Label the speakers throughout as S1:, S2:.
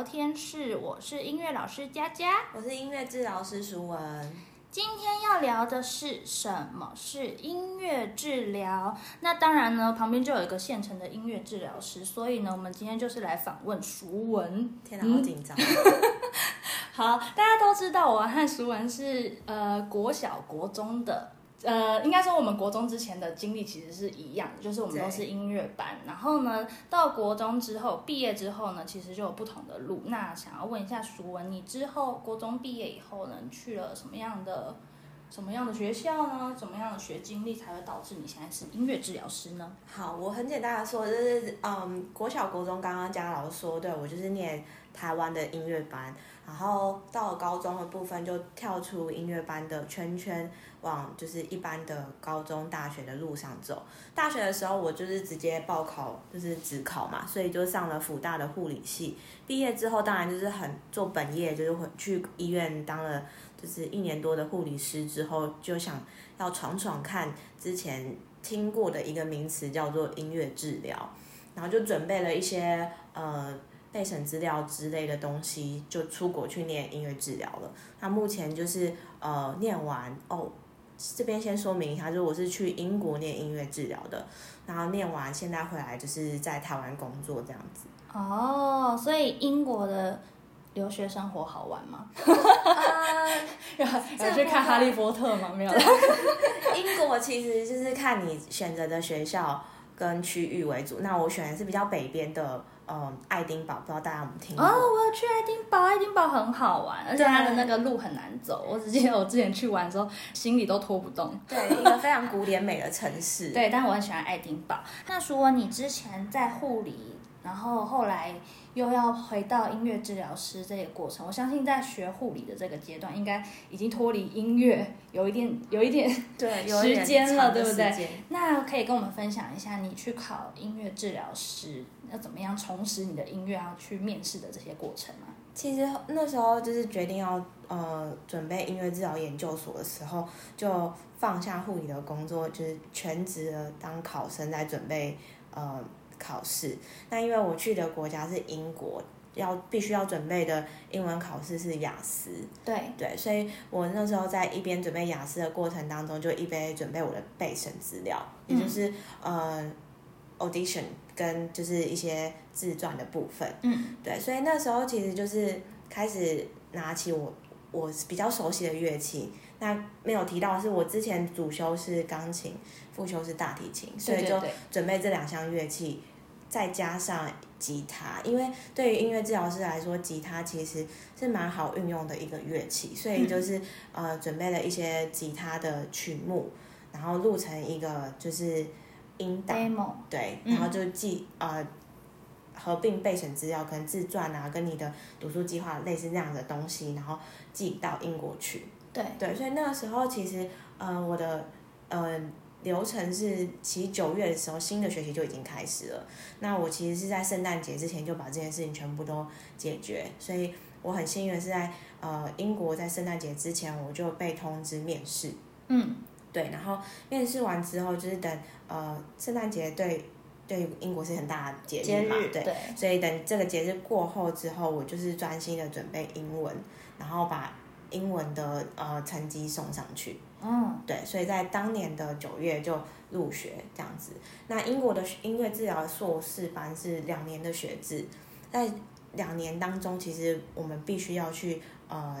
S1: 聊天室，我是音乐老师佳佳。
S2: 我是音乐治疗师淑文。
S1: 今天要聊的是什么是音乐治疗？那当然呢，旁边就有一个现成的音乐治疗师，所以呢，我们今天就是来访问熟文。
S2: 天哪，好紧张！
S1: 好，大家都知道我和熟文是呃国小国中的，呃，应该说我们国中之前的经历其实是一样的，就是我们都是音乐班。然后呢，到国中之后毕业之后呢，其实就有不同的路。那想要问一下淑文，你之后国中毕业以后呢，去了什么样的什么样的学校呢？怎么样的学经历才会导致你现在是音乐治疗师呢？
S2: 好，我很简单的说，就是嗯，国小国中刚刚嘉老师说，对我就是念台湾的音乐班，然后到了高中的部分就跳出音乐班的圈圈，往就是一般的高中、大学的路上走。大学的时候，我就是直接报考，就是职考嘛，所以就上了辅大的护理系。毕业之后，当然就是很做本业，就是回去医院当了就是一年多的护理师之后，就想要闯闯看之前听过的一个名词叫做音乐治疗，然后就准备了一些呃备审资料之类的东西，就出国去念音乐治疗了。那目前就是呃念完哦，这边先说明一下，就是我是去英国念音乐治疗的，然后念完现在回来就是在台湾工作这样子。
S1: 哦，所以英国的留学生活好玩吗？有有去看《哈利波特》吗？没有。
S2: 英国其实就是看你选择的学校跟区域为主。那我选的是比较北边的，嗯，爱丁堡，不知道大家有没有听过？
S1: 哦，我有去爱丁堡，爱丁堡很好玩，而且它的那个路很难走。我只记得我之前去玩的时候，行李都拖不动。
S2: 对，一个非常古典美的城市。
S1: 对，但我很喜欢爱丁堡。那说你之前在护理，然后后来又要回到音乐治疗师这个过程，我相信在学护理的这个阶段，应该已经脱离音乐有一点 有一点
S2: 对有
S1: 时间了，对不对？那可以跟我们分享一下，你去考音乐治疗师要怎么样重拾你的音乐，要去面试的这些过程吗？
S2: 其实那时候就是决定要呃准备音乐治疗研究所的时候，就放下护理的工作，就是全职的当考生在准备呃考试。那因为我去的国家是英国，要必须要准备的英文考试是雅思，
S1: 对，
S2: 对，所以我那时候在一边准备雅思的过程当中，就一边准备我的备审资料，也就是、呃 audition 跟就是一些自传的部分。
S1: 嗯，
S2: 对，所以那时候其实就是开始拿起我我比较熟悉的乐器。那没有提到是，我之前主修是钢琴，副修是大提琴，所以就准备这两项乐器，再加上吉他，因为对于音乐治疗师来说，吉他其实是蛮好运用的一个乐器，所以就是、呃准备了一些吉他的曲目，然后录成一个就是音档
S1: ，demo，
S2: 对，
S1: 嗯
S2: 然后就记、呃合并备审资料，可能自传啊，跟你的读书计划类似这样的东西，然后寄到英国去。
S1: 对，
S2: 对，所以那个时候其实呃我的呃流程是，其实九月的时候新的学期就已经开始了。那我其实是在圣诞节之前就把这件事情全部都解决，所以我很幸运的是在呃英国在圣诞节之前我就被通知面试。
S1: 嗯，
S2: 对，然后面试完之后就是等呃圣诞节对对英国是很大的节
S1: 节
S2: 日嘛，
S1: 日，
S2: 对，
S1: 对，
S2: 所以等这个节日过后之后，我就是专心的准备英文，然后把英文的呃成绩送上去。
S1: 嗯，
S2: 对，所以在当年的九月就入学这样子。那英国的音乐治疗硕士班是两年的学制，在两年当中，其实我们必须要去呃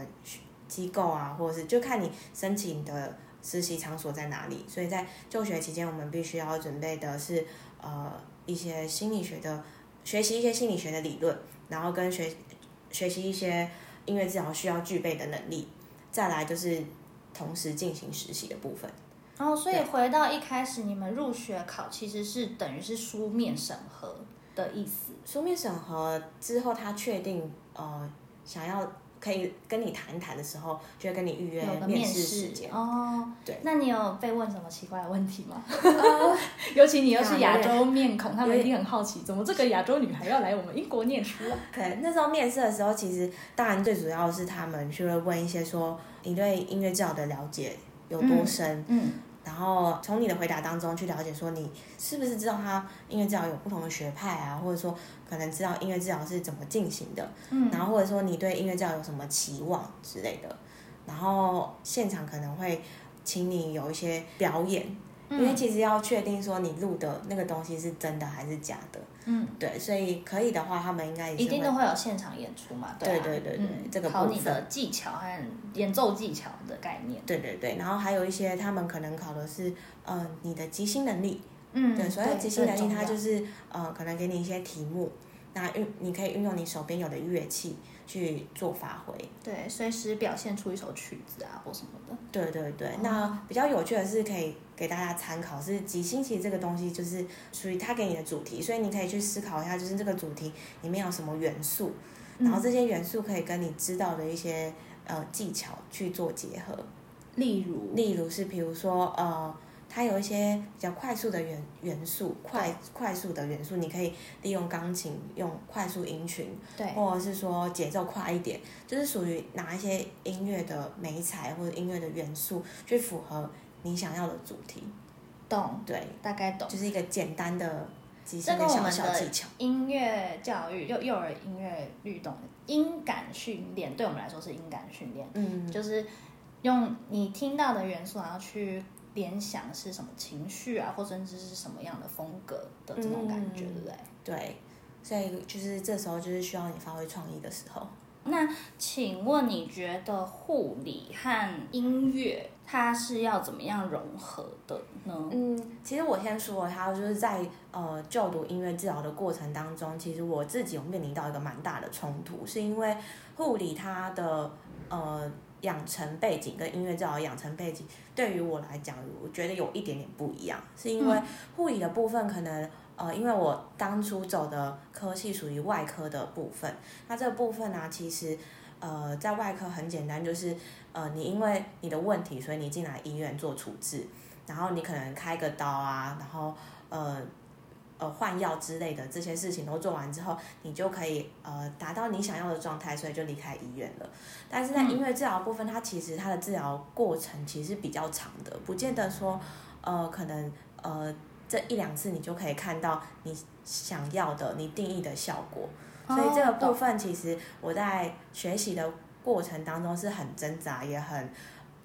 S2: 机构啊，或者是就看你申请的实习场所在哪里。所以在就学期间，我们必须要准备的是呃一些心理学的学习一些心理学的理论，然后跟学学习一些音乐治疗需要具备的能力。再来就是同时进行实习的部分。
S1: 然后所以回到一开始，你们入学考其实是等于是书面审核的意思。
S2: 书面审核之后，他确定呃想要可以跟你谈一谈的时候，就会跟你预约面试
S1: 试
S2: 时间。
S1: 哦。
S2: 对
S1: 那你有被问什么奇怪的问题吗？
S2: 呃
S1: 尤其你又是亚洲面孔，他们一定很好奇，怎么这个亚洲女孩要来我们英国念书啊？
S2: 对，那时候面试的时候，其实当然最主要是他们就会问一些说你对音乐治疗的了解有多深，
S1: 嗯
S2: 然后从你的回答当中去了解说你是不是知道他音乐治疗有不同的学派啊，或者说可能知道音乐治疗是怎么进行的，
S1: 嗯。
S2: 然后或者说你对音乐治疗有什么期望之类的，然后现场可能会请你有一些表演，因为
S1: 嗯
S2: 其实要确定说你录的那个东西是真的还是假的，
S1: 嗯，
S2: 对，所以可以的话，他们应该
S1: 一定都会有现场演出嘛？
S2: 对
S1: 啊
S2: 对对对
S1: 嗯
S2: 这个部
S1: 考你的技巧和演奏技巧的概念。
S2: 对对对，然后还有一些他们可能考的是，呃，你的即兴能力。
S1: 嗯，
S2: 对，所谓即兴能力，它就是呃，可能给你一些题目，那运你可以运用你手边有的乐器去做发挥。
S1: 对随时表现出一首曲子啊或什么的。
S2: 对对对，
S1: 哦
S2: 那比较有趣的是可以给大家参考，是即兴其实这个东西就是属于他给你的主题，所以你可以去思考一下，就是这个主题里面有什么元素，然后这些元素可以跟你知道的一些呃技巧去做结合。
S1: 例如，
S2: 例如是比如说呃，它有一些比较快速的元元素，快快速的元素，你可以利用钢琴用快速音群，
S1: 对，
S2: 或者是说节奏快一点，就是属于拿一些音乐的美彩或者音乐的元素去符合你想要的主题。
S1: 懂，
S2: 对，
S1: 大概懂。
S2: 就是一个简单的即兴
S1: 这跟
S2: 的小
S1: 我们的
S2: 小技巧。
S1: 音乐教育，幼幼儿音乐律动音感训练，对我们来说是音感训练，
S2: 嗯，
S1: 就是用你听到的元素，然后去联想是什么情绪啊，或甚至是什么样的风格的这种感觉，
S2: 嗯
S1: 对不对？
S2: 对，所以就是这时候就是需要你发挥创意的时候。
S1: 那请问你觉得护理和音乐它是要怎么样融合的呢？
S2: 嗯，其实我先说，他就是在呃就读音乐治疗的过程当中，其实我自己有面临到一个蛮大的冲突，是因为护理它的呃养成背景跟音乐治疗的养成背景，对于我来讲，我觉得有一点点不一样，是因为护理的部分可能。呃，因为我当初走的科系属于外科的部分，那这个部分呢、其实呃在外科很简单，就是呃你因为你的问题，所以你进来医院做处置，然后你可能开个刀啊，然后呃呃换药之类的这些事情都做完之后，你就可以呃达到你想要的状态，所以就离开医院了。但是在音乐治疗部分，它其实它的治疗过程其实比较长的，不见得说呃可能呃这一两次你就可以看到你想要的、你定义的效果。所以这个部
S1: 哦
S2: 分其实我在学习的过程当中是很挣扎，也很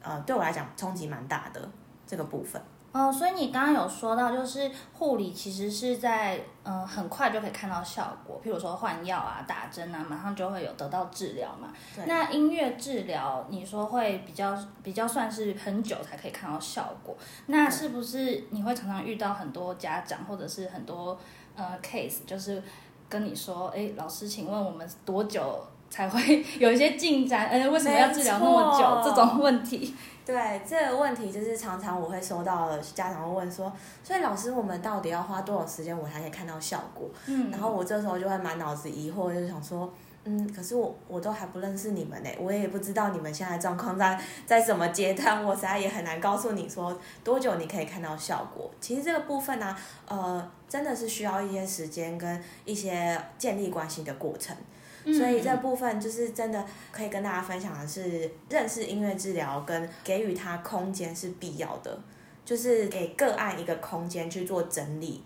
S2: 呃对我来讲冲击蛮大的这个部分。
S1: 哦，所以你刚刚有说到，就是护理其实是在嗯、呃很快就可以看到效果，譬如说换药啊、打针啊，马上就会有得到治疗嘛。那音乐治疗，你说会比较比较算是很久才可以看到效果，那是不是你会常常遇到很多家长或者是很多呃 case，就是跟你说，哎，老师，请问我们多久才会 有一些进展？呃，为什么要治疗那么久？这种问题。
S2: 对这个问题，就是常常我会收到家长会问说，所以老师，我们到底要花多少时间我才可以看到效果？
S1: 嗯，
S2: 然后我这时候就会满脑子疑惑，就是想说，嗯，可是我我都还不认识你们呢，我也不知道你们现在状况在在什么阶段，我实在也很难告诉你说多久你可以看到效果。其实这个部分呢、呃，真的是需要一些时间跟一些建立关系的过程。所以这部分就是真的可以跟大家分享的是，认识音乐治疗跟给予他空间是必要的，就是给个案一个空间去做整理。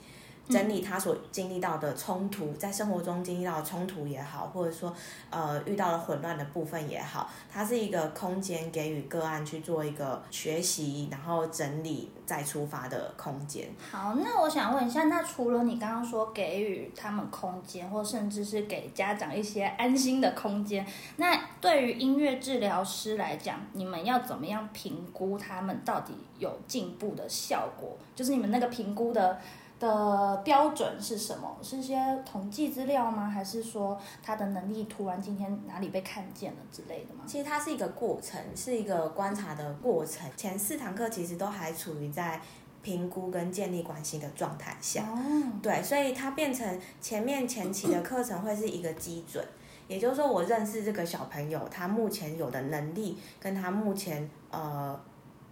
S2: 整理他所经历到的冲突，在生活中经历到的冲突也好，或者说呃遇到了混乱的部分也好，它是一个空间给予个案去做一个学习，然后整理再出发的空间。
S1: 好，那我想问一下，那除了你刚刚说给予他们空间，或甚至是给家长一些安心的空间，那对于音乐治疗师来讲，你们要怎么样评估他们到底有进步的效果？就是你们那个评估的的标准是什么？是些统计资料吗？还是说他的能力突然今天哪里被看见了之类的吗？
S2: 其实它是一个过程，是一个观察的过程。前四堂课其实都还处于在评估跟建立关系的状态下。
S1: 哦，
S2: 对，所以它变成前面前期的课程会是一个基准，也就是说，我认识这个小朋友，他目前有的能力，跟他目前呃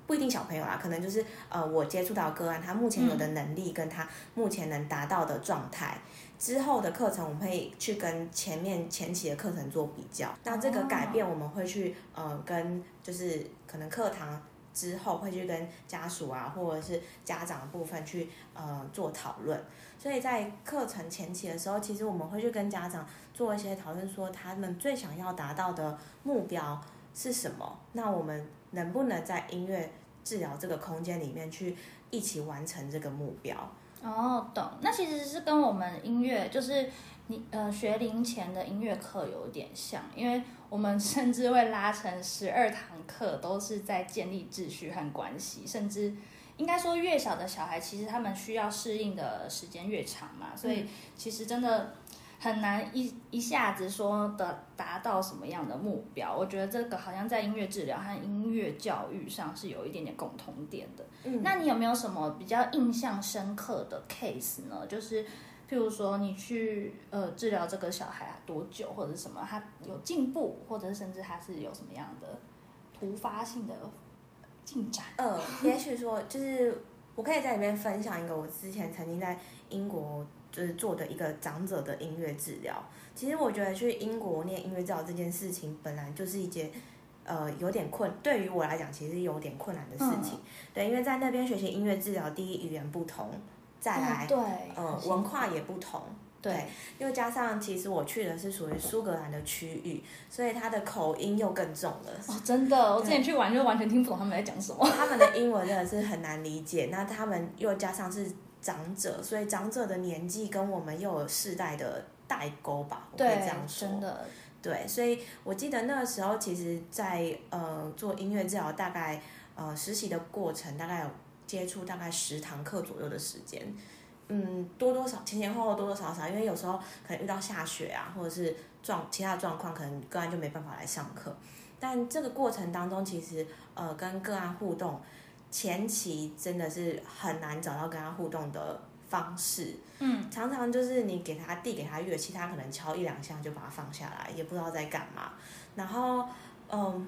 S2: 不一定小朋友啦，可能就是呃我接触到个案，他目前有的能力跟他目前能达到的状态。之后的课程，我们会去跟前面前期的课程做比较。那这个改变，我们会去呃跟就是可能课堂之后会去跟家属啊，或者是家长的部分去呃做讨论。所以在课程前期的时候，其实我们会去跟家长做一些讨论，说他们最想要达到的目标是什么。那我们能不能在音乐治疗这个空间里面去一起完成这个目标？
S1: 哦，懂。那其实是跟我们音乐，就是你呃学龄前的音乐课有点像，因为我们甚至会拉成十二堂课，都是在建立秩序和关系。甚至应该说，越小的小孩，其实他们需要适应的时间越长嘛，所以其实真的。很难一一下子说的达到什么样的目标，我觉得这个好像在音乐治疗和音乐教育上是有一点点共同点的。嗯，那你有没有什么比较印象深刻的 case 呢？就是譬如说你去呃治疗这个小孩啊多久，或者什么他有进步，或者甚至他是有什么样的突发性的进展？
S2: 呃，也许说就是我可以在里面分享一个我之前曾经在英国。就是做的一个长者的音乐治疗。其实我觉得去英国念音乐治疗这件事情，本来就是一件，呃，有点困。对于我来讲，其实有点困难的事情。对，因为在那边学习音乐治疗，第一语言不同，再来，
S1: 对，
S2: 呃，文化也不同。对，又加上其实我去的是属于苏格兰的区域，所以他的口音又更重了。
S1: 哦，真的，我之前去玩就完全听不懂他们在讲什么。
S2: 他们的英文真的是很难理解。那他们又加上是。长者，所以长者的年纪跟我们又有世代的代沟吧，我可以这样说。
S1: 真的，
S2: 对，所以我记得那个时候，其实，在呃做音乐治疗，大概呃实习的过程，大概有接触大概十堂课左右的时间。嗯，多多少前前后后多多少少，因为有时候可能遇到下雪啊，或者是状其他状况，可能个案就没办法来上课。但这个过程当中，其实呃跟个案互动。前期真的是很难找到跟他互动的方式，嗯，常常就是你给他递给他乐器，他可能敲一两下就把它放下来，也不知道在干嘛。然后，嗯，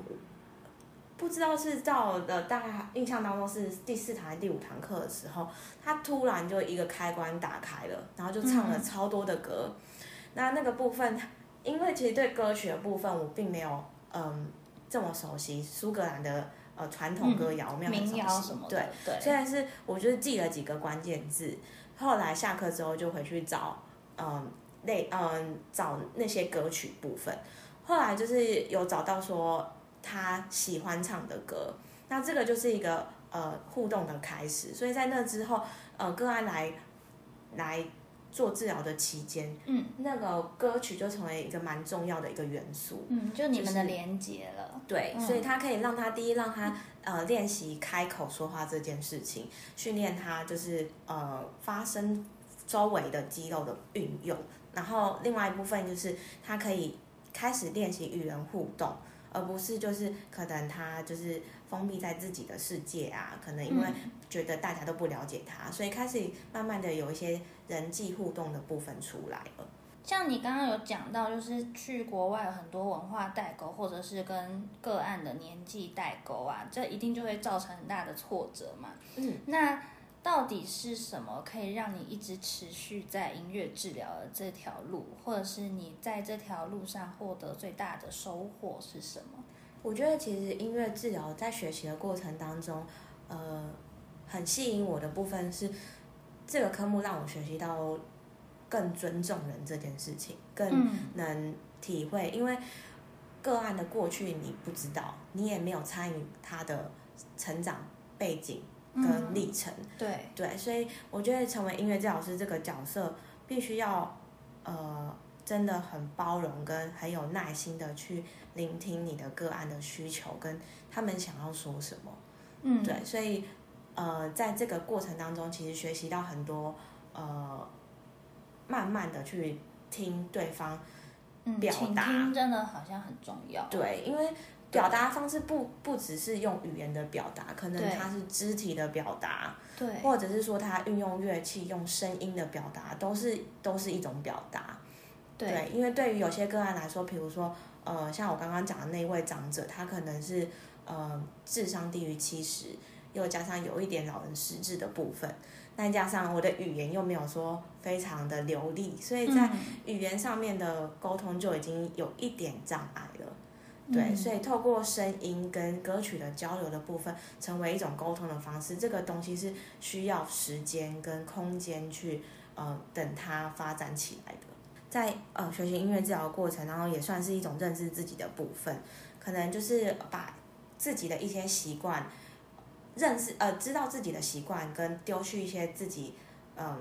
S2: 不知道是到了大概印象当中是第四堂、第五堂课的时候，他突然就一个开关打开了，然后就唱了超多的歌。那那个部分，因为其实对歌曲的部分我并没有嗯这么熟悉，苏格兰的。呃，传统歌谣，
S1: 民谣什么
S2: 的，对，虽然是我就是记了几个关键字，后来下课之后就回去找，嗯，那嗯找那些歌曲部分，后来就是有找到说他喜欢唱的歌，那这个就是一个呃互动的开始，所以在那之后，呃，个案来来。做治疗的期间，嗯，那个歌曲就成为一个蛮重要的一个元素，
S1: 嗯，就你们的连接了，
S2: 对，所以他可以让他第一让他呃练习开口说话这件事情，训练他就是呃发声周围的肌肉的运用，然后另外一部分就是他可以开始练习与人互动。而不是就是可能他就是封闭在自己的世界啊，可能因为觉得大家都不了解他，所以开始慢慢的有一些人际互动的部分出来了。
S1: 像你刚刚有讲到，就是去国外有很多文化代沟，或者是跟个案的年纪代沟啊，这一定就会造成很大的挫折嘛。嗯，那。到底是什么可以让你一直持续在音乐治疗的这条路，或者是你在这条路上获得最大的收获是什么？
S2: 我觉得其实音乐治疗在学习的过程当中，呃，很吸引我的部分是这个科目让我学习到更尊重人这件事情，更能体会，因为个案的过去你不知道，你也没有参与他的成长背景。跟历程，
S1: 对
S2: 对，所以我觉得成为音乐治疗师这个角色，必须要呃真的很包容跟很有耐心的去聆听你的个案的需求跟他们想要说什么，嗯，对，所以呃在这个过程当中，其实学习到很多呃慢慢的去听对方表达，
S1: 真的好像很重要，
S2: 对，因为。表达方式不不只是用语言的表达，可能他是肢体的表达，
S1: 对，
S2: 或者是说他运用乐器、用声音的表达，都是都是一种表达。
S1: 对，
S2: 因为对于有些个案来说，比如说呃，像我刚刚讲的那位长者，他可能是呃智商低于七十，又加上有一点老人失智的部分，再加上我的语言又没有说非常的流利，所以在语言上面的沟通就已经有一点障碍了。对，所以透过声音跟歌曲的交流的部分，成为一种沟通的方式。这个东西是需要时间跟空间去呃等它发展起来的。在呃学习音乐治疗的过程，然后也算是一种认识自己的部分，可能就是把自己的一些习惯认识呃知道自己的习惯，跟丢去一些自己嗯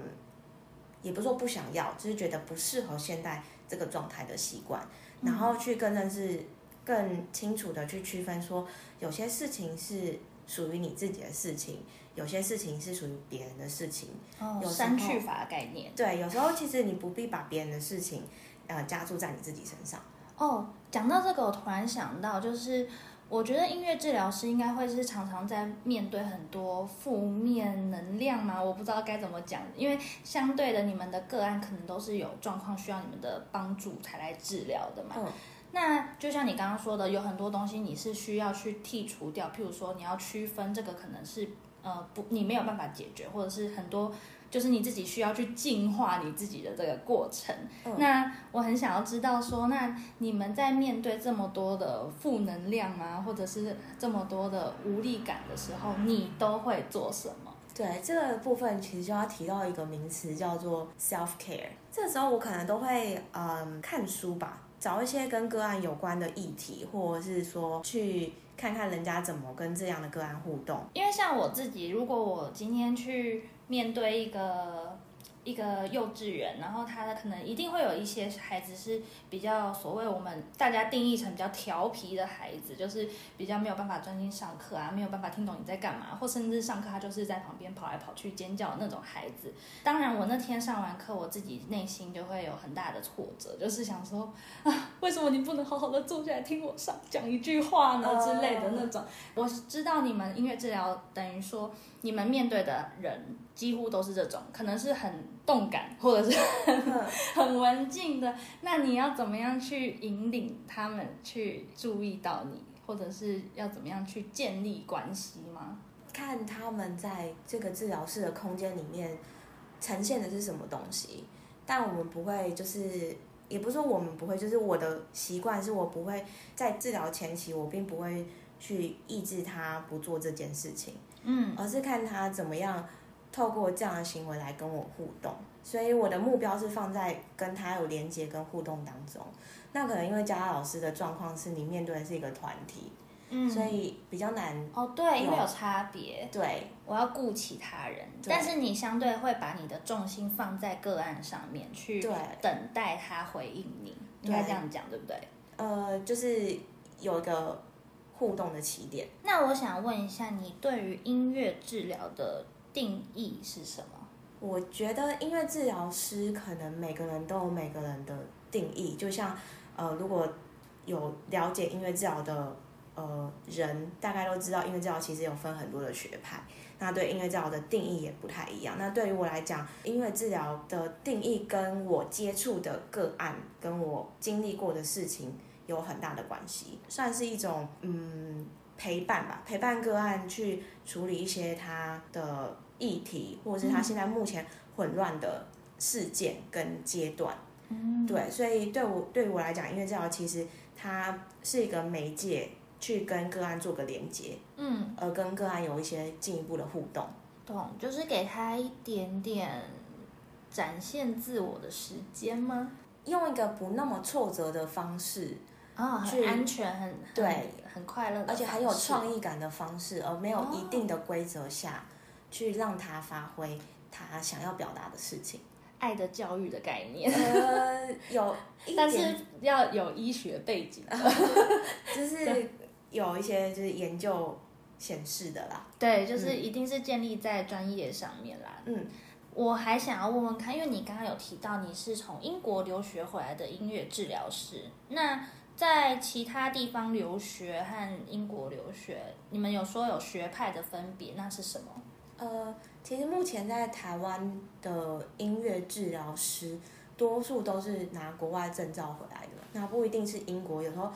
S2: 也不是说不想要，就是觉得不适合现在这个状态的习惯，然后去更认识。更清楚的去区分，说有些事情是属于你自己的事情，有些事情是属于别人的事情。
S1: 哦，删去法概念。
S2: 对，有时候其实你不必把别人的事情，呃，加注在你自己身上。
S1: 哦，讲到这个，我突然想到，就是我觉得音乐治疗师应该会是常常在面对很多负面能量嘛，我不知道该怎么讲，因为相对的，你们的个案可能都是有状况需要你们的帮助才来治疗的嘛。嗯。那就像你刚刚说的，有很多东西你是需要去剔除掉，譬如说你要区分这个可能是呃不你没有办法解决，或者是很多就是你自己需要去净化你自己的这个过程。那我很想要知道说，那你们在面对这么多的负能量啊，或者是这么多的无力感的时候，你都会做什么？
S2: 对这个部分，其实就要提到一个名词叫做 self care。这时候我可能都会嗯看书吧。找一些跟个案有关的议题，或者是说去看看人家怎么跟这样的个案互动。
S1: 因为像我自己，如果我今天去面对一个。一个幼稚园，然后他可能一定会有一些孩子是比较所谓我们大家定义成比较调皮的孩子，就是比较没有办法专心上课啊，没有办法听懂你在干嘛，或甚至上课他就是在旁边跑来跑去尖叫那种孩子。当然，我那天上完课，我自己内心就会有很大的挫折，就是想说啊，为什么你不能好好的坐下来听我上讲一句话呢之类的那种。我知道你们音乐治疗等于说你们面对的人。几乎都是这种，可能是很动感，或者是 很文静的。那你要怎么样去引领他们去注意到你，或者是要怎么样去建立关系吗？
S2: 看他们在这个治疗室的空间里面呈现的是什么东西。但我们不会，就是也不是说我们不会，就是我的习惯是我不会在治疗前期，我并不会去抑制他不做这件事情，嗯，而是看他怎么样。透过这样的行为来跟我互动，所以我的目标是放在跟他有连接跟互动当中。那可能因为佳佳老师的状况是你面对的是一个团体，嗯，所以比较难。
S1: 哦，对，因为有差别。
S2: 对，
S1: 我要顾其他人，但是你相对会把你的重心放在个案上面去，等待他回应你，应该这样讲，对不对？
S2: 呃，就是有一个互动的起点。
S1: 那我想问一下，你对于音乐治疗的？定义是什么？
S2: 我觉得音乐治疗师可能每个人都有每个人的定义，就像呃，如果有了解音乐治疗的呃人，大概都知道音乐治疗其实有分很多的学派，那对音乐治疗的定义也不太一样。那对于我来讲，音乐治疗的定义跟我接触的个案，跟我经历过的事情有很大的关系，算是一种嗯。陪伴吧，陪伴个案去处理一些他的议题，或者是他现在目前混乱的事件跟阶段。嗯，对，所以对我对我来讲，音乐治疗其实它是一个媒介，去跟个案做个连接。嗯，而跟个案有一些进一步的互动。
S1: 懂，就是给他一点点展现自我的时间吗？
S2: 用一个不那么挫折的方式。
S1: 啊，很安全，很
S2: 对，
S1: 很快乐，
S2: 而且很有创意感的方式，而没有一定的规则下去让他发挥他想要表达的事情。
S1: 爱的教育的概念，
S2: 呃，有，
S1: 但是要有医学背景，
S2: 就是有一些就是研究显示的啦。
S1: 对，就是一定是建立在专业上面啦。嗯，我还想要问问看，因为你刚刚有提到你是从英国留学回来的音乐治疗师，那。在其他地方留学和英国留学，你们有说有学派的分别，那是什么？
S2: 呃，其实目前在台湾的音乐治疗师多数都是拿国外证照回来的，那不一定是英国，有时候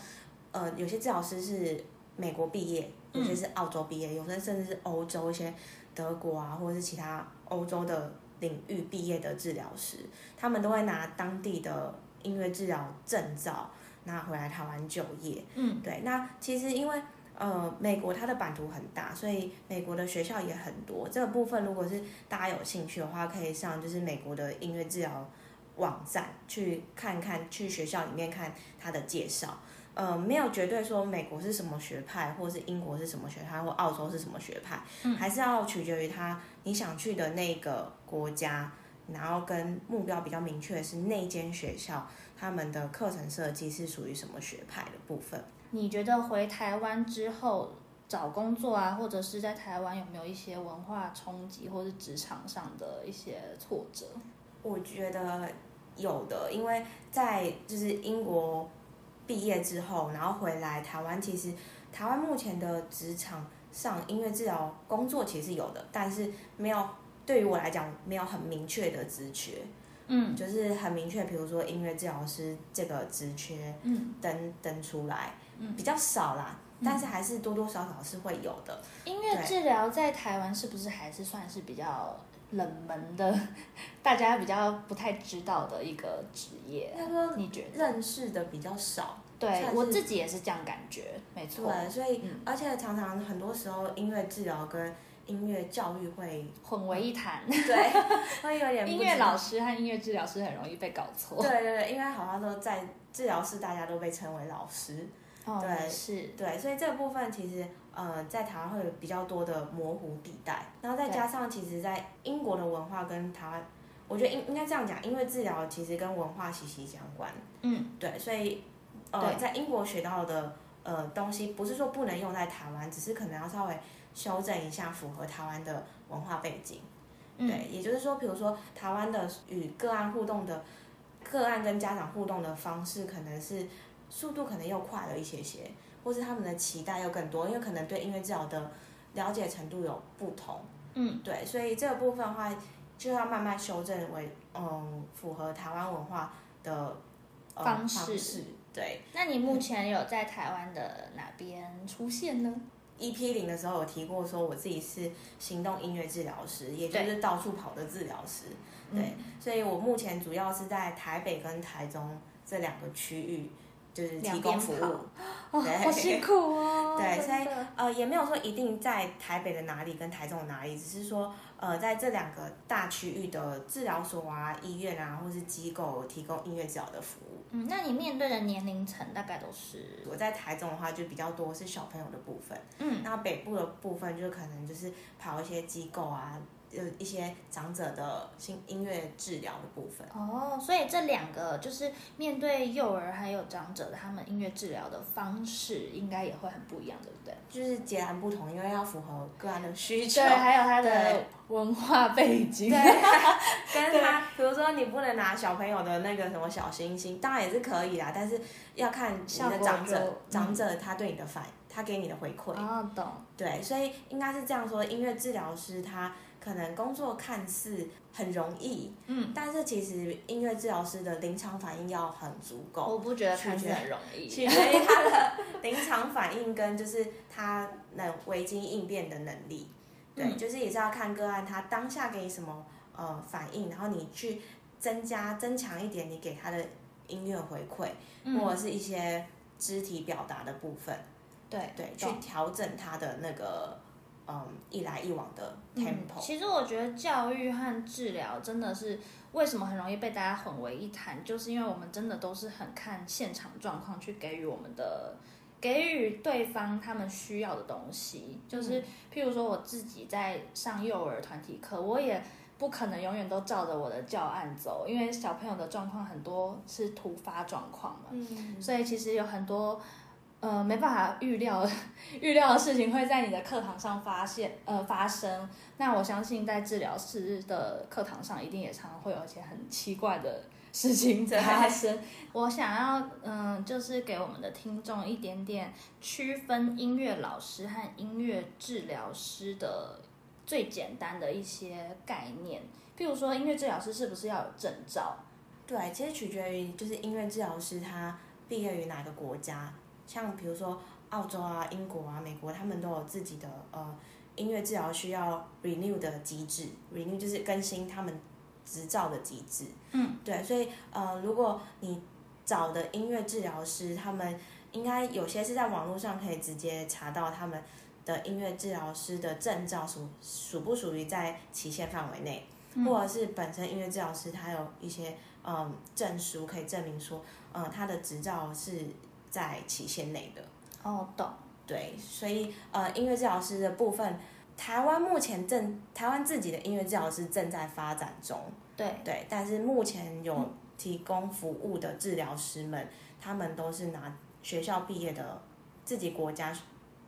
S2: 呃有些治疗师是美国毕业，有些是澳洲毕业，有些甚至是欧洲一些德国啊或者是其他欧洲的领域毕业的治疗师，他们都会拿当地的音乐治疗证照拿回来台湾就业。
S1: 嗯，
S2: 对，那其实因为呃美国它的版图很大，所以美国的学校也很多。这个部分如果是大家有兴趣的话，可以上就是美国的音乐治疗网站去看看，去学校里面看它的介绍。呃，没有绝对说美国是什么学派，或是英国是什么学派，或澳洲是什么学派，
S1: 嗯
S2: 还是要取决于他你想去的那个国家，然后跟目标比较明确的是那间学校他们的课程设计是属于什么学派的部分。
S1: 你觉得回台湾之后找工作啊，或者是在台湾有没有一些文化冲击，或是职场上的一些挫折？
S2: 我觉得有的，因为在就是英国毕业之后，然后回来台湾，其实台湾目前的职场上音乐治疗工作其实是有的，但是没有对于我来讲没有很明确的职缺，
S1: 嗯
S2: 就是很明确，比如说音乐治疗师这个职缺
S1: 嗯，
S2: 登登出来，
S1: 嗯
S2: 比较少啦，但是还是多多少少是会有的。
S1: 音乐治疗在台湾是不是还是算是比较冷门的，大家比较不太知道的一个职业？
S2: 应该说
S1: 你觉得？
S2: 认识的比较少，
S1: 对我自己也是这样感觉，没错，
S2: 对，所以、
S1: 嗯
S2: 而且常常很多时候音乐治疗跟音乐教育会
S1: 混为一谈。
S2: 对，会有点
S1: 音乐老师和音乐治疗师很容易被搞错。
S2: 对对对，因为好像都在治疗室，大家都被称为老师，
S1: 哦，
S2: 对
S1: 是，
S2: 对，所以这个部分其实呃在台湾会有比较多的模糊地带，然后再加上其实，在英国的文化跟台湾，我觉得应应该这样讲，音乐治疗其实跟文化息息相关，
S1: 嗯，
S2: 对，所以呃
S1: 对。
S2: 在英国学到的呃东西，不是说不能用在台湾，只是可能要稍微修正一下，符合台湾的文化背景。
S1: 嗯
S2: 对，也就是说，比如说台湾的与个案互动的个案跟家长互动的方式，可能是速度可能又快了一些些，或是他们的期待又更多，因为可能对音乐治疗的了解程度有不同。
S1: 嗯，
S2: 对，所以这个部分的话，就要慢慢修正为嗯符合台湾文化的、呃、
S1: 方式
S2: 式。对
S1: 那你目前有在台湾的哪边出现呢？
S2: ，EP 零的时候有提过，说我自己是行动音乐治疗师，也就是到处跑的治疗师。对，所以我目前主要是在台北跟台中这两个区域，就是提供服
S1: 跑
S2: 务。
S1: 哦，
S2: 对
S1: 好辛苦哦。
S2: 对所以呃，也没有说一定在台北的哪里跟台中的哪里，只是说呃，在这两个大区域的治疗所啊、医院啊，或是机构提供音乐治疗的服务。
S1: 嗯，那你面对的年龄层大概都是，
S2: 我在台中的话，就比较多是小朋友的部分，
S1: 嗯，
S2: 那北部的部分就可能就是跑一些机构啊，有一些长者的心音乐治疗的部分。
S1: 哦，所以这两个就是面对幼儿还有长者的他们音乐治疗的方式，应该也会很不一样，对不对？
S2: 就是截然不同，因为要符合个案的需求。
S1: 对，还有他的文化背景。
S2: 对，跟他，比如说你不能拿小朋友的那个什么小星星，当然也是可以啦，但是要看你的长者
S1: 就，
S2: 长者他对你的反，他给你的回馈。
S1: 哦，懂。
S2: 对，所以应该是这样说，音乐治疗师他可能工作看似很容易，
S1: 嗯，
S2: 但是其实音乐治疗师的临场反应要很足够。
S1: 我不觉得看似很容易。
S2: 取决于他的临场反应跟就是他能危机应变的能力。对，
S1: 嗯
S2: 就是也是要看个案他当下给你什么呃反应，然后你去增加增强一点你给他的音乐回馈，
S1: 嗯
S2: 或者是一些肢体表达的部分，
S1: 对
S2: 对，去调整他的那个嗯一来一往的
S1: 嗯
S2: tempo。
S1: 其实我觉得教育和治疗真的是为什么很容易被大家混为一谈，就是因为我们真的都是很看现场状况去给予我们的。给予对方他们需要的东西，就是譬如说我自己在上幼儿团体课，我也不可能永远都照着我的教案走，因为小朋友的状况很多是突发状况嘛。
S2: 嗯，
S1: 所以其实有很多呃没办法预料 预料的事情会在你的课堂上发现呃发生。那我相信在治疗师的课堂上，一定也常常会有一些很奇怪的事情
S2: 对
S1: 发生。我想要嗯、就是给我们的听众一点点区分音乐老师和音乐治疗师的最简单的一些概念。譬如说，音乐治疗师是不是要有证照？
S2: 对，其实取决于就是音乐治疗师他毕业于哪个国家，像比如说澳洲啊、英国啊、美国，他们都有自己的呃音乐治疗需要 renew 的机制，renew 就是更新他们执照的机制。
S1: 嗯，
S2: 对，所以呃，如果你找的音乐治疗师，他们应该有些是在网络上可以直接查到他们的音乐治疗师的证照属属不属于在期限范围内，或者是本身音乐治疗师他有一些嗯证书可以证明说，嗯他的执照是在期限内的。
S1: 哦，懂。
S2: 对，所以呃音乐治疗师的部分，台湾目前正台湾自己的音乐治疗师正在发展中。
S1: 对
S2: 对，但是目前有提供服务的治疗师们，他们都是拿学校毕业的自己国家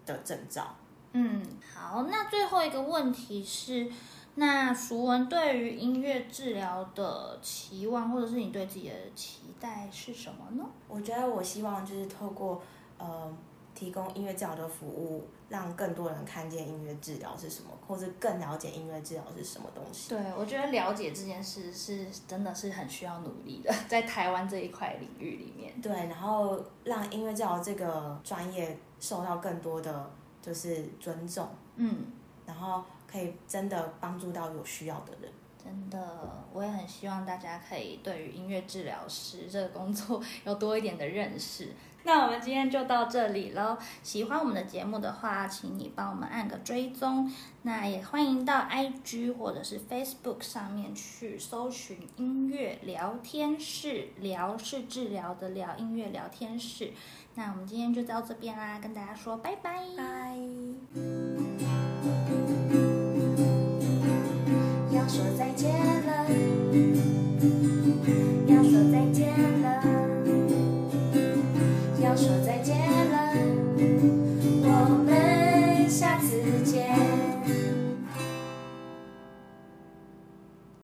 S2: 的证照。
S1: 嗯，好，那最后一个问题是，那熟文对于音乐治疗的期望，或者是你对自己的期待是什么呢？
S2: 我觉得我希望就是透过呃提供音乐治疗的服务，让更多人看见音乐治疗是什么，或者更了解音乐治疗是什么东西。
S1: 对，我觉得了解这件事是真的是很需要努力的，在台湾这一块领域里面。
S2: 对，然后让音乐治疗这个专业受到更多的就是尊重，
S1: 嗯，
S2: 然后可以真的帮助到有需要的人。
S1: 真的，我也很希望大家可以对于音乐治疗师这个工作有多一点的认识。那我们今天就到这里喽。喜欢我们的节目的话，请你帮我们按个追踪。那也欢迎到 IG 或者是 Facebook 上面去搜寻音乐聊天室，聊是治疗的聊，音乐聊天室。那我们今天就到这边啦，跟大家说拜拜。
S2: 拜。
S1: 说再见了。